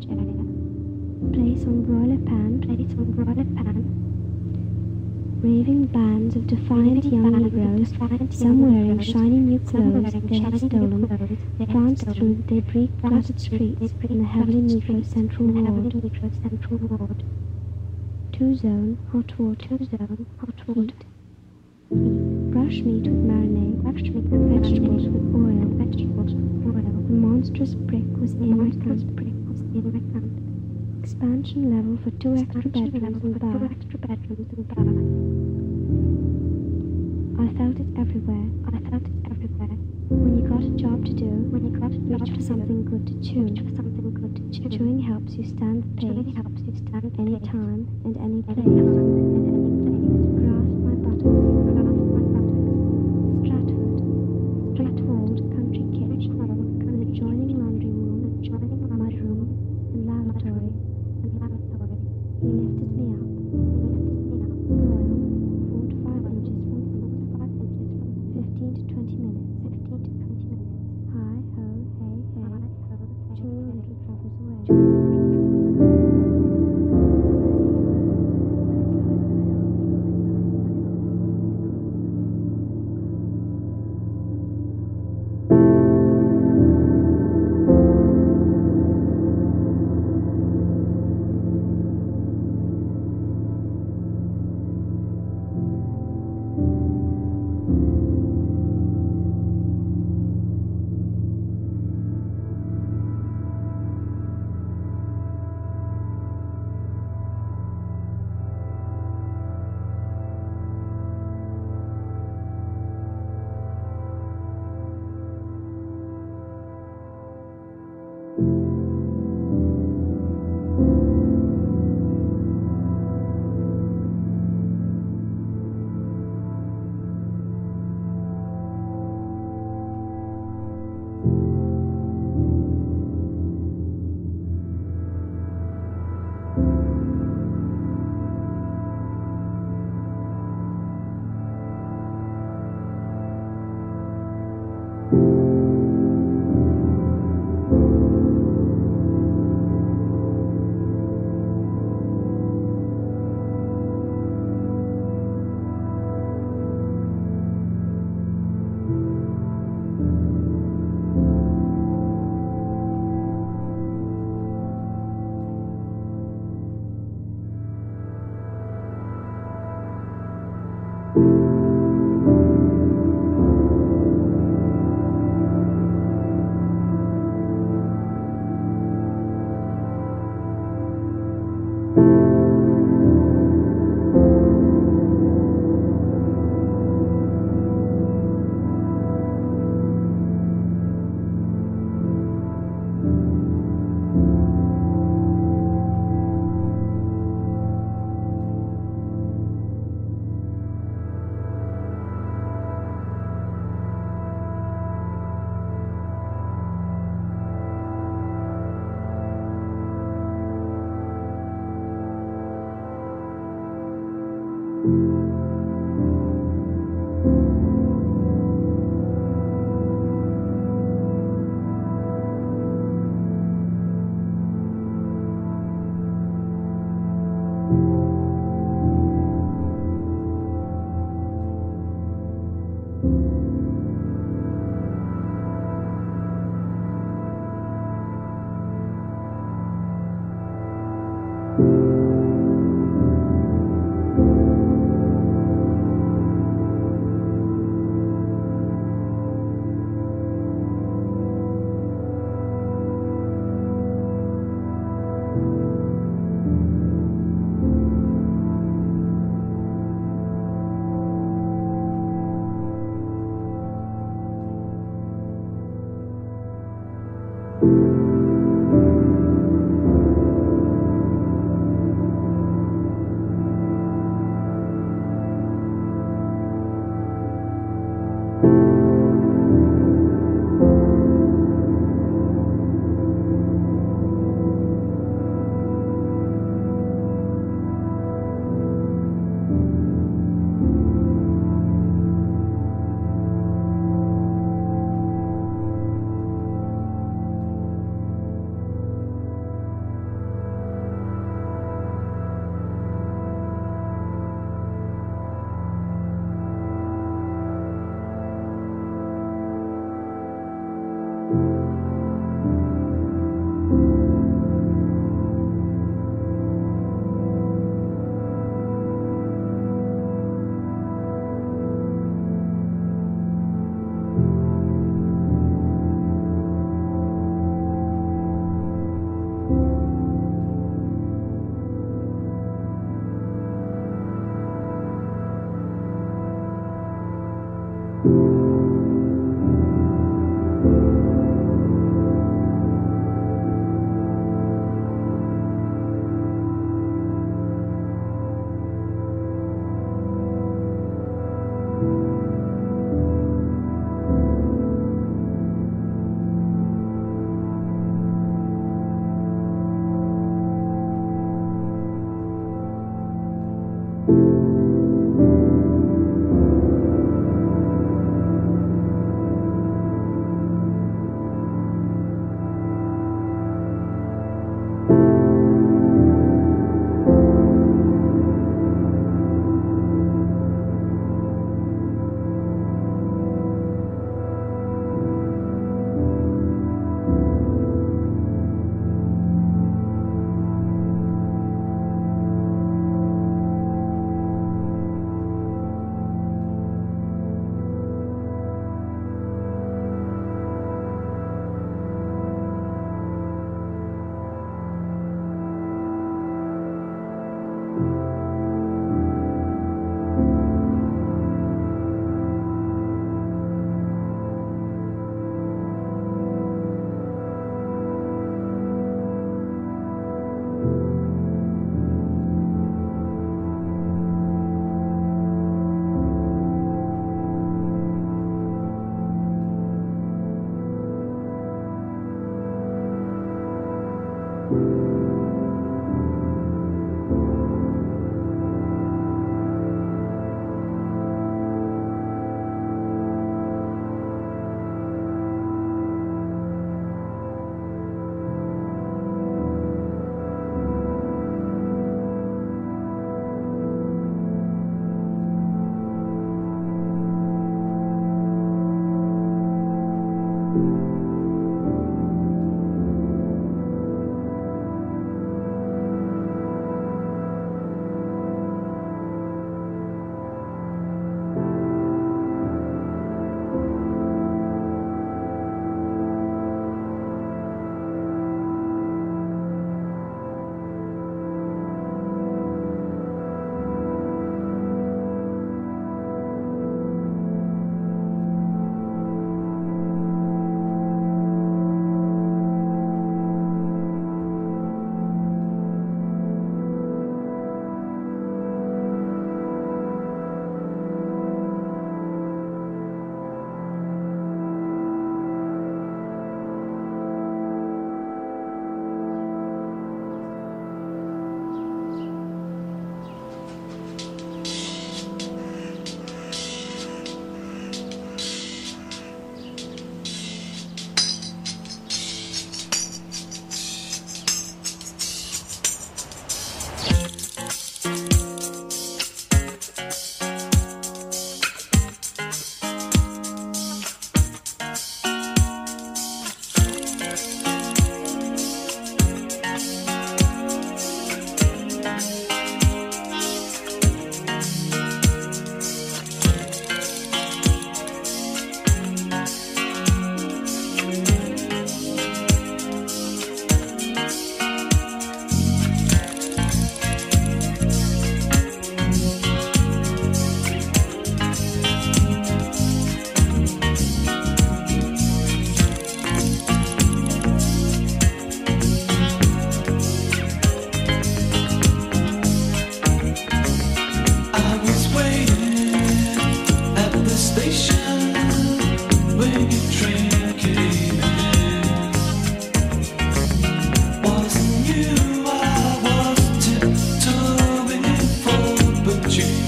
Place on broiler pan. Place on broiler pan. Raving bands of defiant young Negroes, some wearing shiny new clothes they had stolen, pranced through the debris-cluttered streets in the heavily Negro Central Ward. Two zone, hot water, two zone, hot water. Brush meat with marinade, brush meat with vegetables with oil, vegetables with oil. The monstrous brick was in monstrous brick was in recount. Expansion level for two extra bedrooms and bar. Two extra bedrooms and bar. I felt it everywhere. I felt it everywhere. When you got a job to do, when you got a job reach for something good to chew. Reach for something good to chew. Chewing helps you stand the pace. Chewing helps you stand any time any. Any time and any place.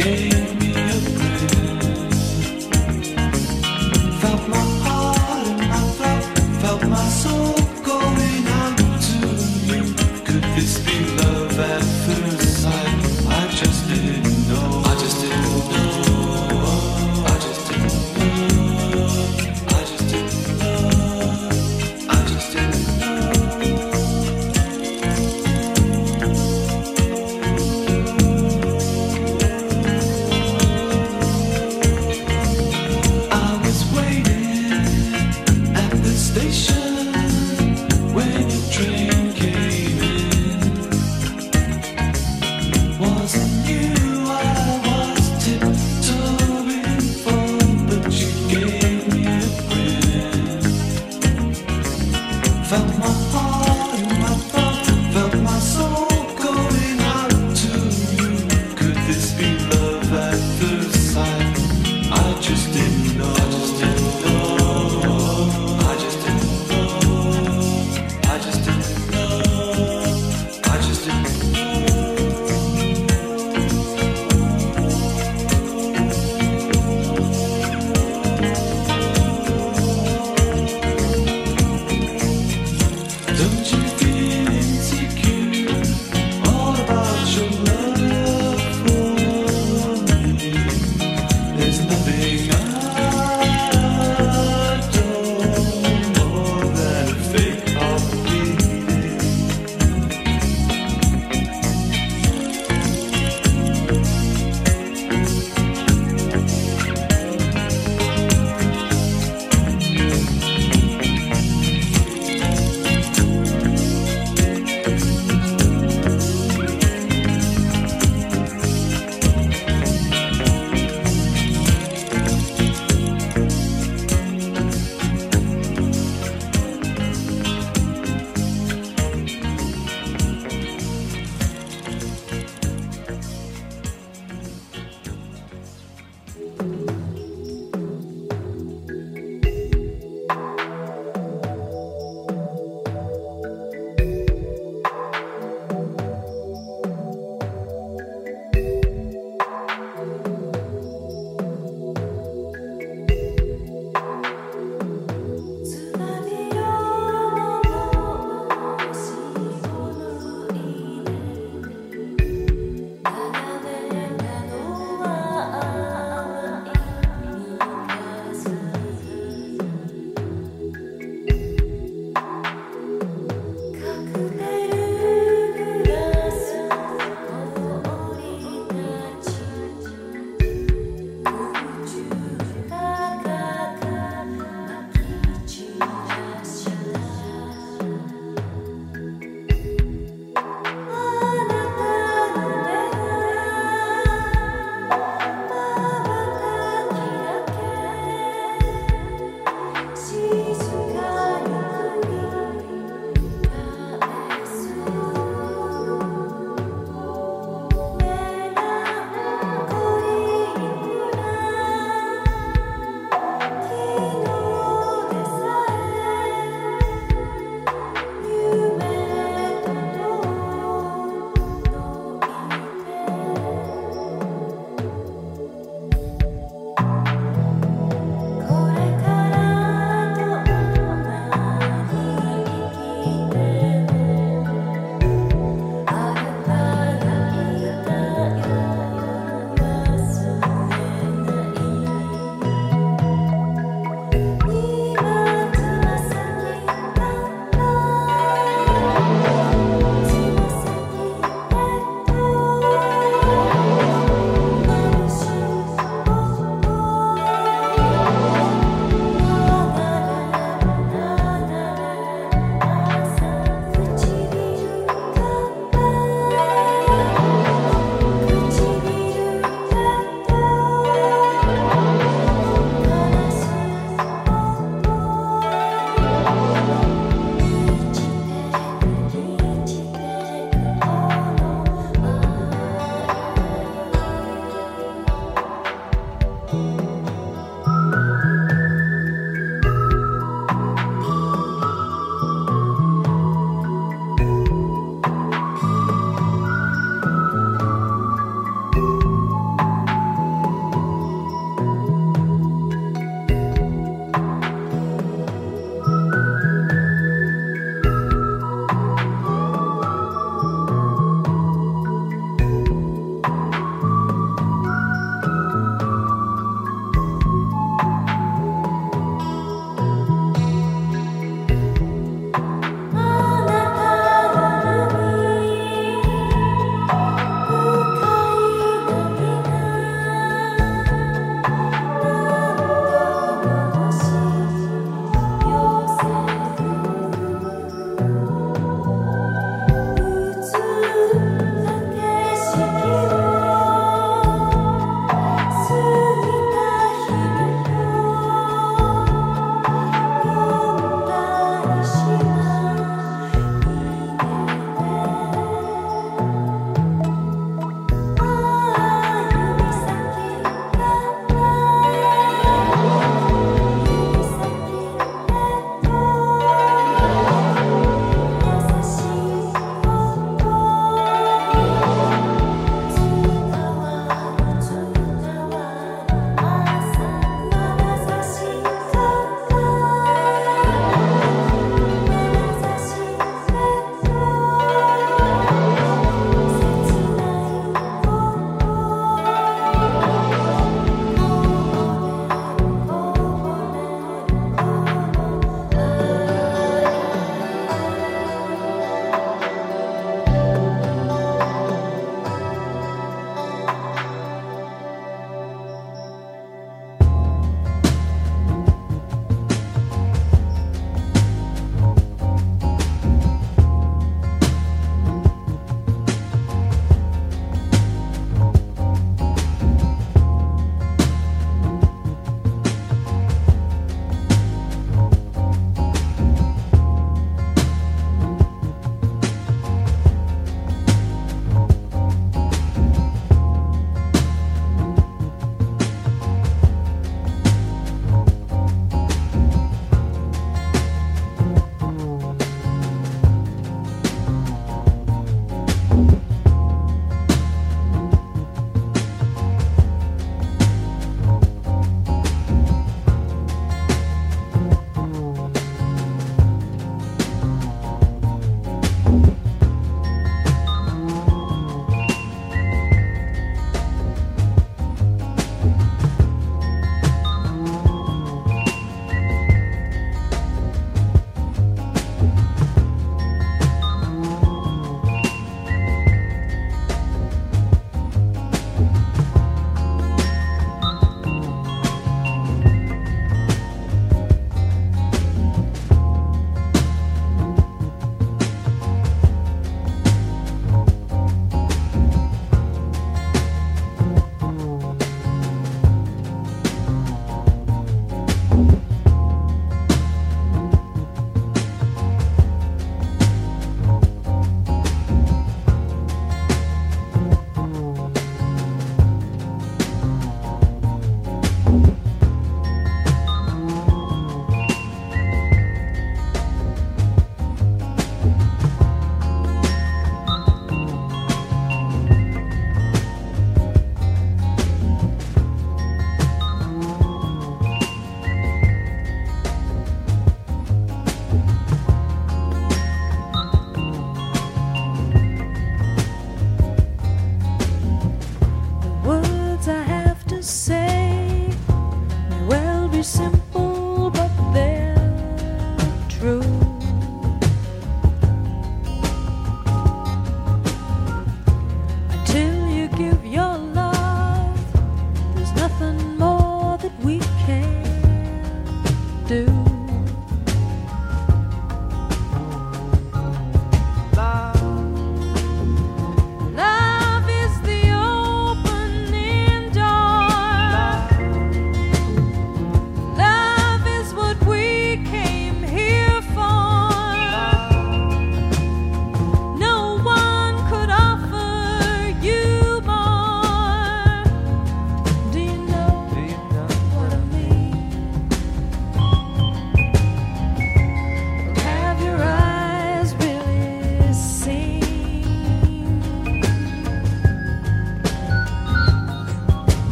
game.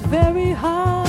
It's very hard.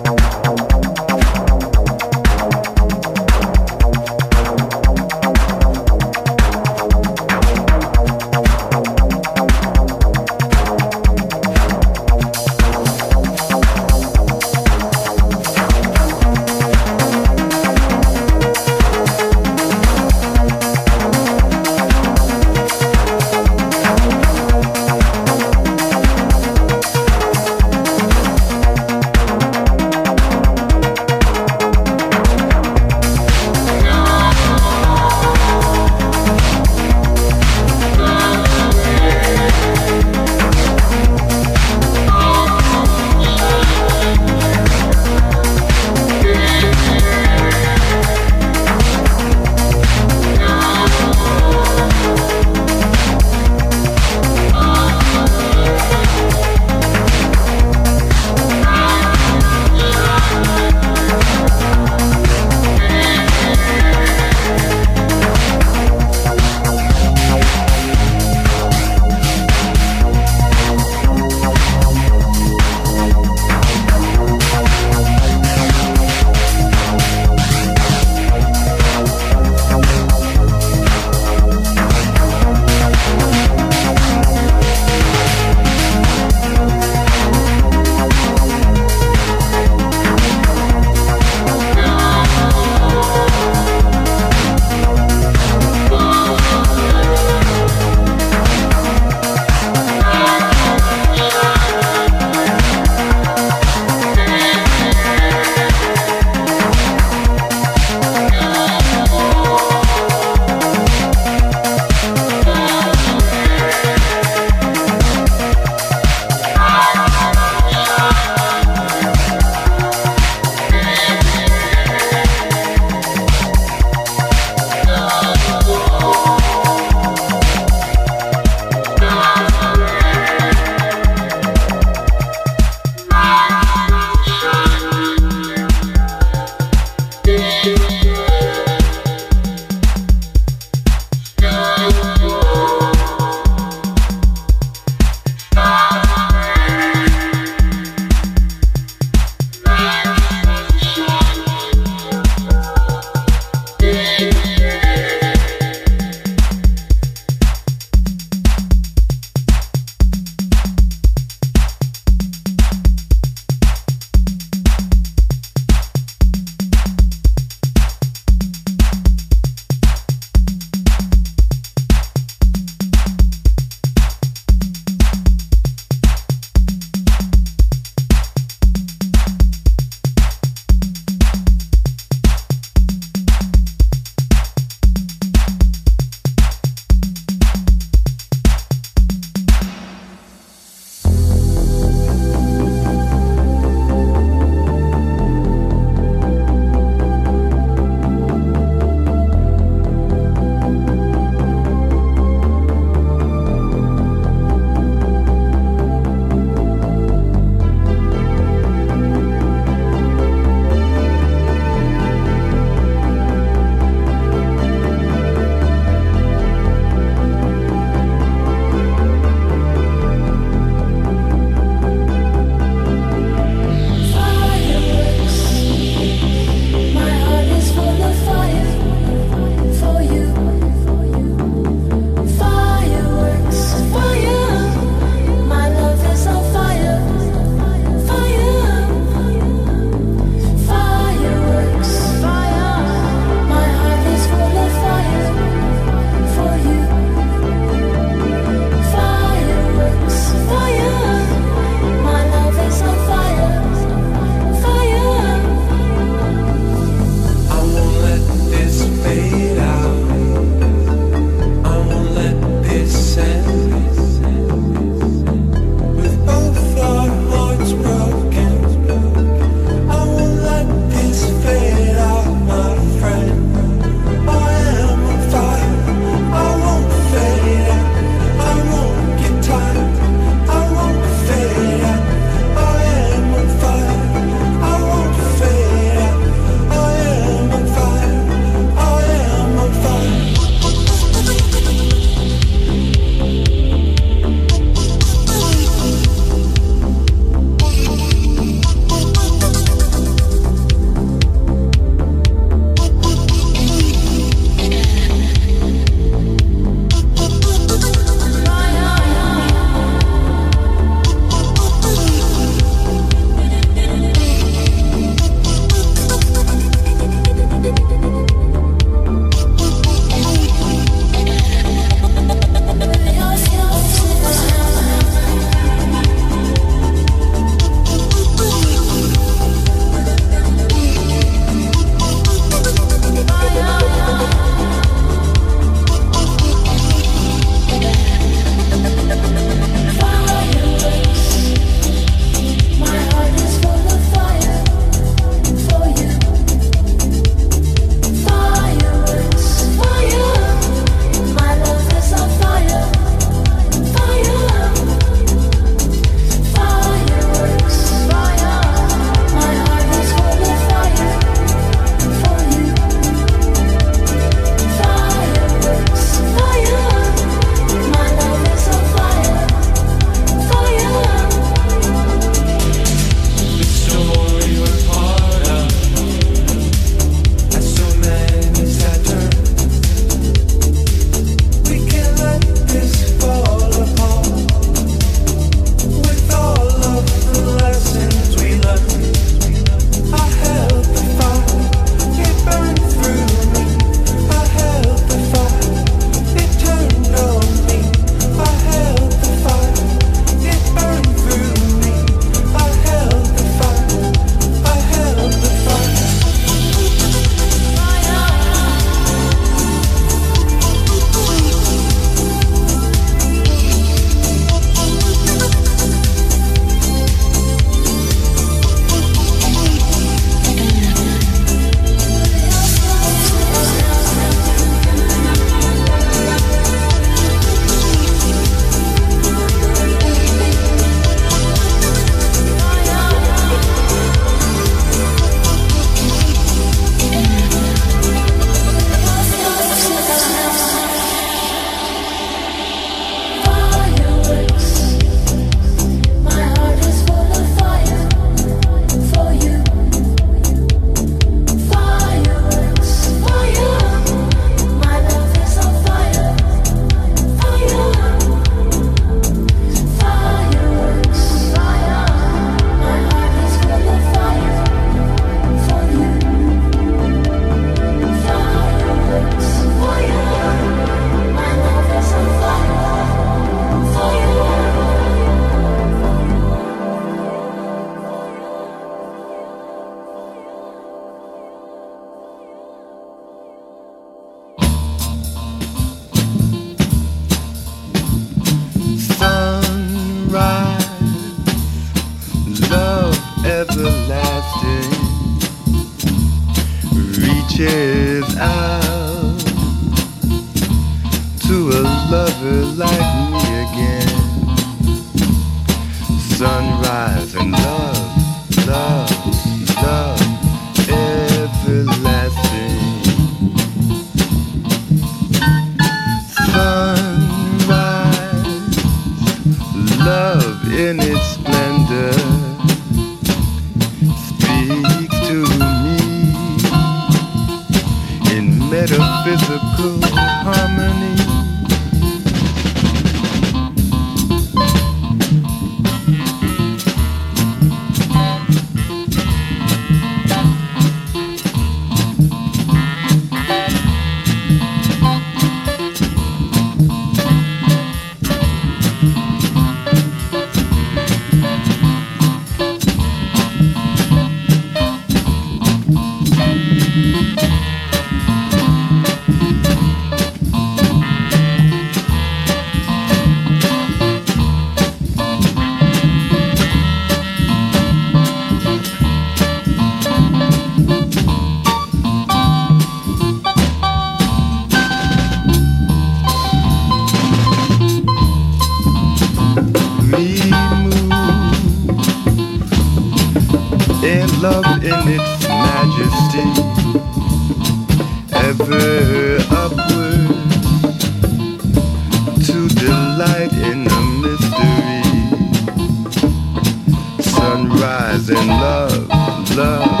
rise and love, love,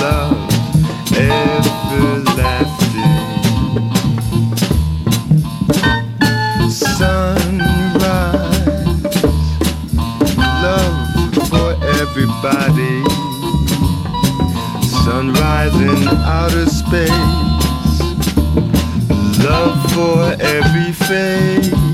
love, everlasting. Sunrise, love for everybody. Sunrise in outer space, love for every face.